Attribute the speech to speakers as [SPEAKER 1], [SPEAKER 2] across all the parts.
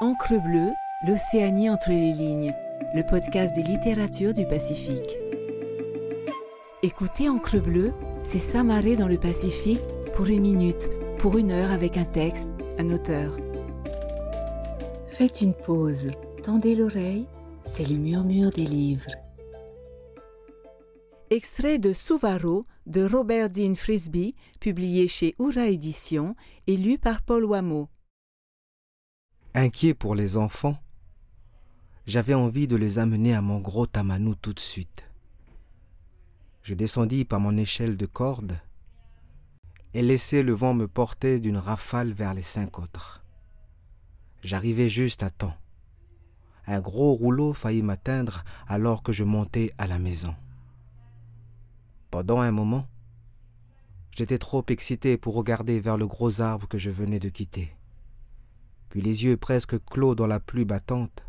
[SPEAKER 1] Encre bleue, l'Océanie entre les lignes, le podcast des littératures du Pacifique. Écoutez Encre bleue, c'est s'amarrer dans le Pacifique pour une minute, pour une heure avec un texte, un auteur. Faites une pause, tendez l'oreille, c'est le murmure des livres. Extrait de Souvaro de Robert Dean Frisby, publié chez Oura Éditions et lu par Paul Wameau.
[SPEAKER 2] Inquiet pour les enfants, j'avais envie de les amener à mon gros tamanou tout de suite. Je descendis par mon échelle de corde et laissai le vent me porter d'une rafale vers les cinq autres. J'arrivai juste à temps. Un gros rouleau faillit m'atteindre alors que je montais à la maison. Pendant un moment, j'étais trop excité pour regarder vers le gros arbre que je venais de quitter puis les yeux presque clos dans la pluie battante,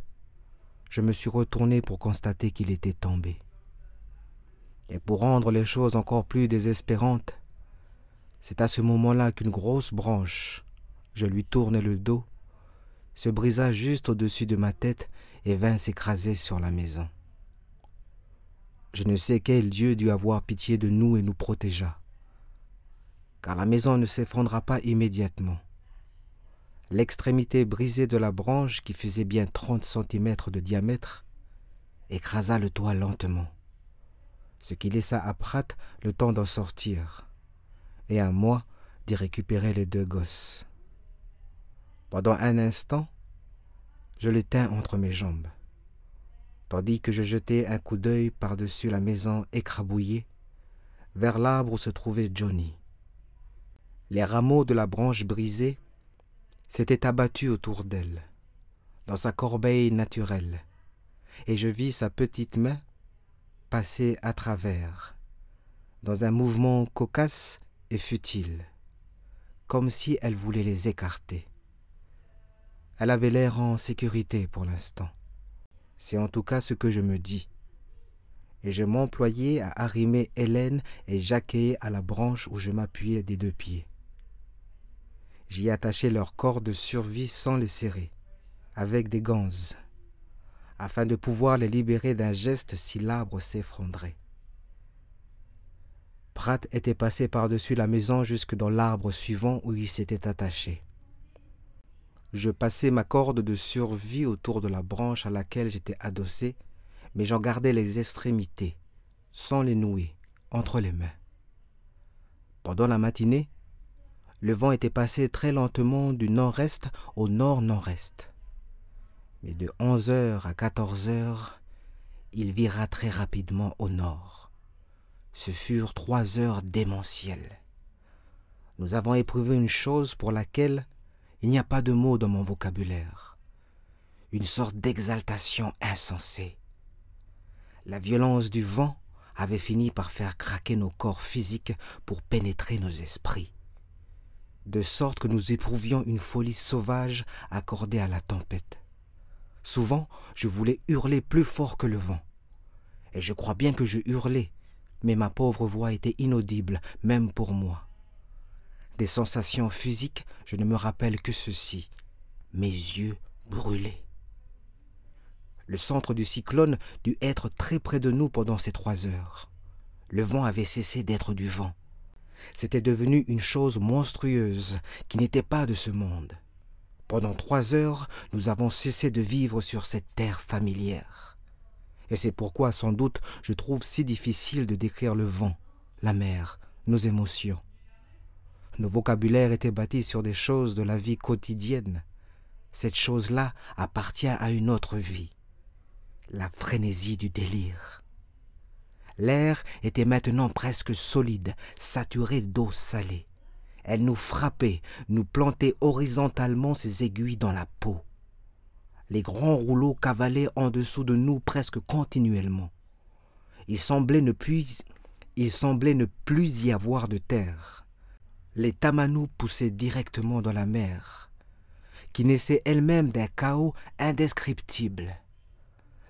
[SPEAKER 2] je me suis retourné pour constater qu'il était tombé. Et pour rendre les choses encore plus désespérantes, c'est à ce moment-là qu'une grosse branche, je lui tournai le dos, se brisa juste au-dessus de ma tête et vint s'écraser sur la maison. Je ne sais quel Dieu dut avoir pitié de nous et nous protégea, car la maison ne s'effondra pas immédiatement. L'extrémité brisée de la branche, qui faisait bien trente centimètres de diamètre, écrasa le toit lentement, ce qui laissa à Pratt le temps d'en sortir, et à moi d'y récupérer les deux gosses. Pendant un instant, je les tins entre mes jambes, tandis que je jetais un coup d'œil par-dessus la maison écrabouillée vers l'arbre où se trouvait Johnny. Les rameaux de la branche brisée s'était abattu autour d'elle, dans sa corbeille naturelle, et je vis sa petite main passer à travers, dans un mouvement cocasse et futile, comme si elle voulait les écarter. Elle avait l'air en sécurité pour l'instant. C'est en tout cas ce que je me dis. Et je m'employais à arrimer Hélène et Jacquet à la branche où je m'appuyais des deux pieds. J'y attachai leur corps de survie sans les serrer, avec des ganses, afin de pouvoir les libérer d'un geste si l'arbre s'effondrait. Pratt était passé par-dessus la maison jusque dans l'arbre suivant où il s'était attaché. Je passai ma corde de survie autour de la branche à laquelle j'étais adossé, mais j'en gardais les extrémités, sans les nouer, entre les mains. Pendant la matinée, le vent était passé très lentement du nord-est au nord-nord-est. Mais de onze heures à quatorze heures, il vira très rapidement au nord. Ce furent trois heures démentielles. Nous avons éprouvé une chose pour laquelle il n'y a pas de mot dans mon vocabulaire. Une sorte d'exaltation insensée. La violence du vent avait fini par faire craquer nos corps physiques pour pénétrer nos esprits de sorte que nous éprouvions une folie sauvage accordée à la tempête. Souvent, je voulais hurler plus fort que le vent. Et je crois bien que je hurlais, mais ma pauvre voix était inaudible, même pour moi. Des sensations physiques, je ne me rappelle que ceci. Mes yeux brûlaient. Le centre du cyclone dut être très près de nous pendant ces trois heures. Le vent avait cessé d'être du vent c'était devenu une chose monstrueuse qui n'était pas de ce monde. Pendant trois heures, nous avons cessé de vivre sur cette terre familière. Et c'est pourquoi sans doute je trouve si difficile de décrire le vent, la mer, nos émotions. Nos vocabulaires étaient bâtis sur des choses de la vie quotidienne. Cette chose-là appartient à une autre vie, la frénésie du délire. L'air était maintenant presque solide, saturé d'eau salée. Elle nous frappait, nous plantait horizontalement ses aiguilles dans la peau. Les grands rouleaux cavalaient en dessous de nous presque continuellement. Il semblait ne plus, y avoir de terre. Les tamanous poussaient directement dans la mer, qui naissait elle-même d'un chaos indescriptible.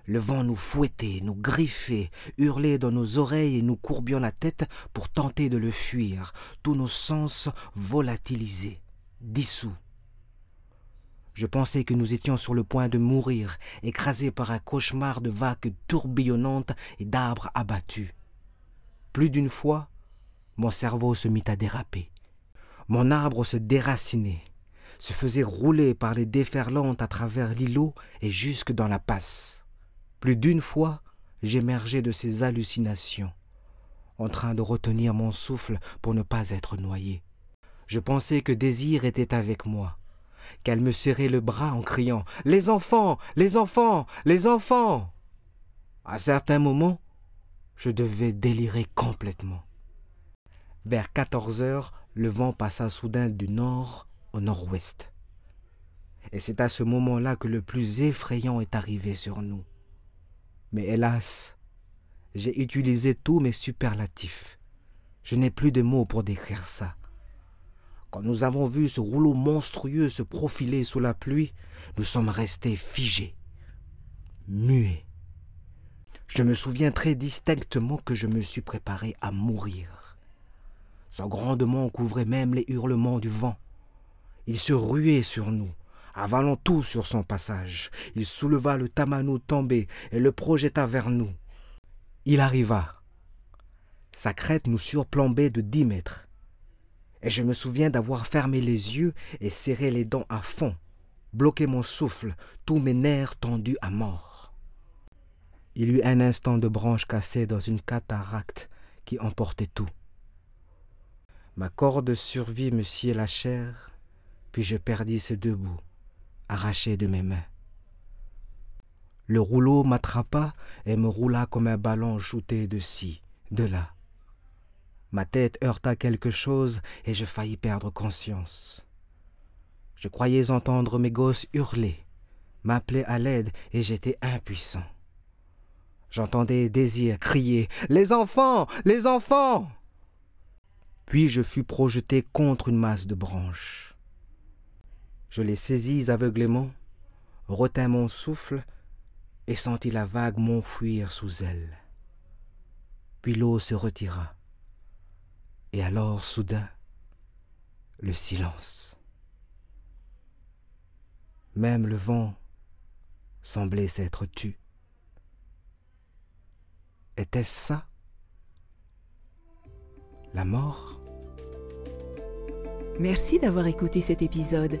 [SPEAKER 2] Le vent nous fouettait, nous griffait, hurlait dans nos oreilles et nous courbions la tête pour tenter de le fuir, tous nos sens volatilisés, dissous. Je pensais que nous étions sur le point de mourir, écrasés par un cauchemar de vagues tourbillonnantes et d'arbres abattus. Plus d'une fois, mon cerveau se mit à déraper. Mon arbre se déracinait, se faisait rouler par les déferlantes à travers l'îlot et jusque dans la passe. Plus d'une fois, j'émergeais de ces hallucinations, en train de retenir mon souffle pour ne pas être noyé. Je pensais que Désir était avec moi, qu'elle me serrait le bras en criant Les enfants, les enfants, les enfants. À certains moments, je devais délirer complètement. Vers quatorze heures, le vent passa soudain du nord au nord-ouest. Et c'est à ce moment-là que le plus effrayant est arrivé sur nous. Mais hélas, j'ai utilisé tous mes superlatifs. Je n'ai plus de mots pour décrire ça. Quand nous avons vu ce rouleau monstrueux se profiler sous la pluie, nous sommes restés figés, muets. Je me souviens très distinctement que je me suis préparé à mourir. Son grandement couvrait même les hurlements du vent. Il se ruait sur nous, avalant tout sur son passage. Il souleva le tamano tombé et le projeta vers nous. Il arriva. Sa crête nous surplombait de dix mètres et je me souviens d'avoir fermé les yeux et serré les dents à fond, bloqué mon souffle, tous mes nerfs tendus à mort. Il eut un instant de branche cassée dans une cataracte qui emportait tout. Ma corde survit me scier la chair, puis je perdis ce debout, arraché de mes mains. Le rouleau m'attrapa et me roula comme un ballon shooté de ci, de là. Ma tête heurta quelque chose et je faillis perdre conscience. Je croyais entendre mes gosses hurler, m'appeler à l'aide et j'étais impuissant. J'entendais Désir crier Les enfants Les enfants Puis je fus projeté contre une masse de branches. Je les saisis aveuglément, retins mon souffle et sentis la vague m'enfuir sous elle. Puis l'eau se retira. Et alors, soudain, le silence. Même le vent semblait s'être tu. Était-ce ça La mort?
[SPEAKER 1] Merci d'avoir écouté cet épisode.